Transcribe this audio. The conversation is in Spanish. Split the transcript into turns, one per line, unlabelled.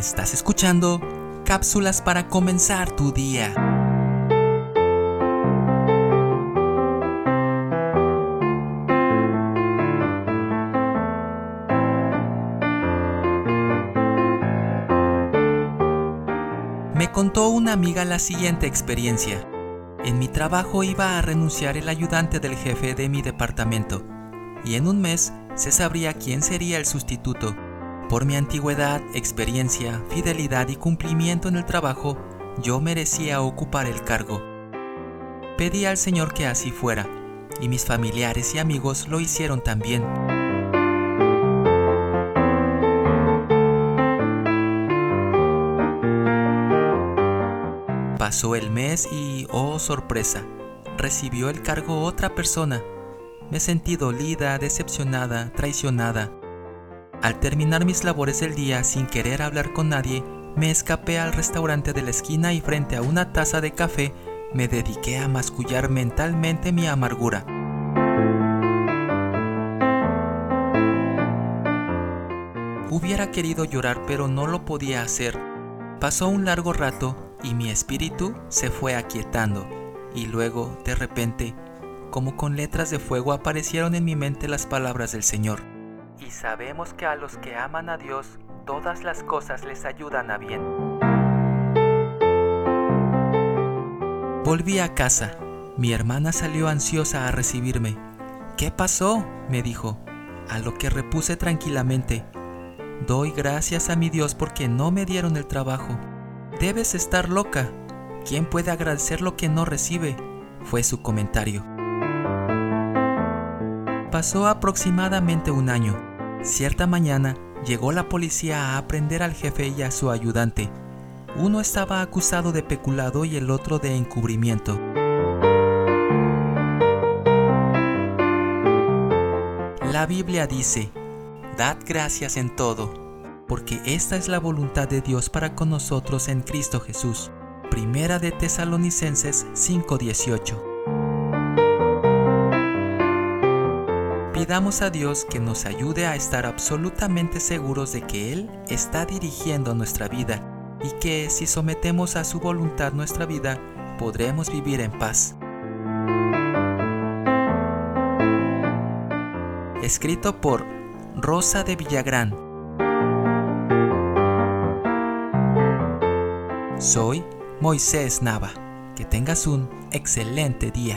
Estás escuchando cápsulas para comenzar tu día. Me contó una amiga la siguiente experiencia. En mi trabajo iba a renunciar el ayudante del jefe de mi departamento y en un mes se sabría quién sería el sustituto. Por mi antigüedad, experiencia, fidelidad y cumplimiento en el trabajo, yo merecía ocupar el cargo. Pedí al Señor que así fuera, y mis familiares y amigos lo hicieron también. Pasó el mes y, oh sorpresa, recibió el cargo otra persona. Me sentí dolida, decepcionada, traicionada. Al terminar mis labores del día sin querer hablar con nadie, me escapé al restaurante de la esquina y frente a una taza de café me dediqué a mascullar mentalmente mi amargura. Hubiera querido llorar pero no lo podía hacer. Pasó un largo rato y mi espíritu se fue aquietando y luego, de repente, como con letras de fuego aparecieron en mi mente las palabras del Señor. Y sabemos que a los que aman a Dios, todas las cosas les ayudan a bien. Volví a casa. Mi hermana salió ansiosa a recibirme. ¿Qué pasó? me dijo, a lo que repuse tranquilamente. Doy gracias a mi Dios porque no me dieron el trabajo. Debes estar loca. ¿Quién puede agradecer lo que no recibe? fue su comentario. Pasó aproximadamente un año. Cierta mañana llegó la policía a aprender al jefe y a su ayudante. Uno estaba acusado de peculado y el otro de encubrimiento. La Biblia dice, Dad gracias en todo, porque esta es la voluntad de Dios para con nosotros en Cristo Jesús. Primera de Tesalonicenses 5:18. Pidamos a Dios que nos ayude a estar absolutamente seguros de que Él está dirigiendo nuestra vida y que si sometemos a su voluntad nuestra vida, podremos vivir en paz. Escrito por Rosa de Villagrán. Soy Moisés Nava. Que tengas un excelente día.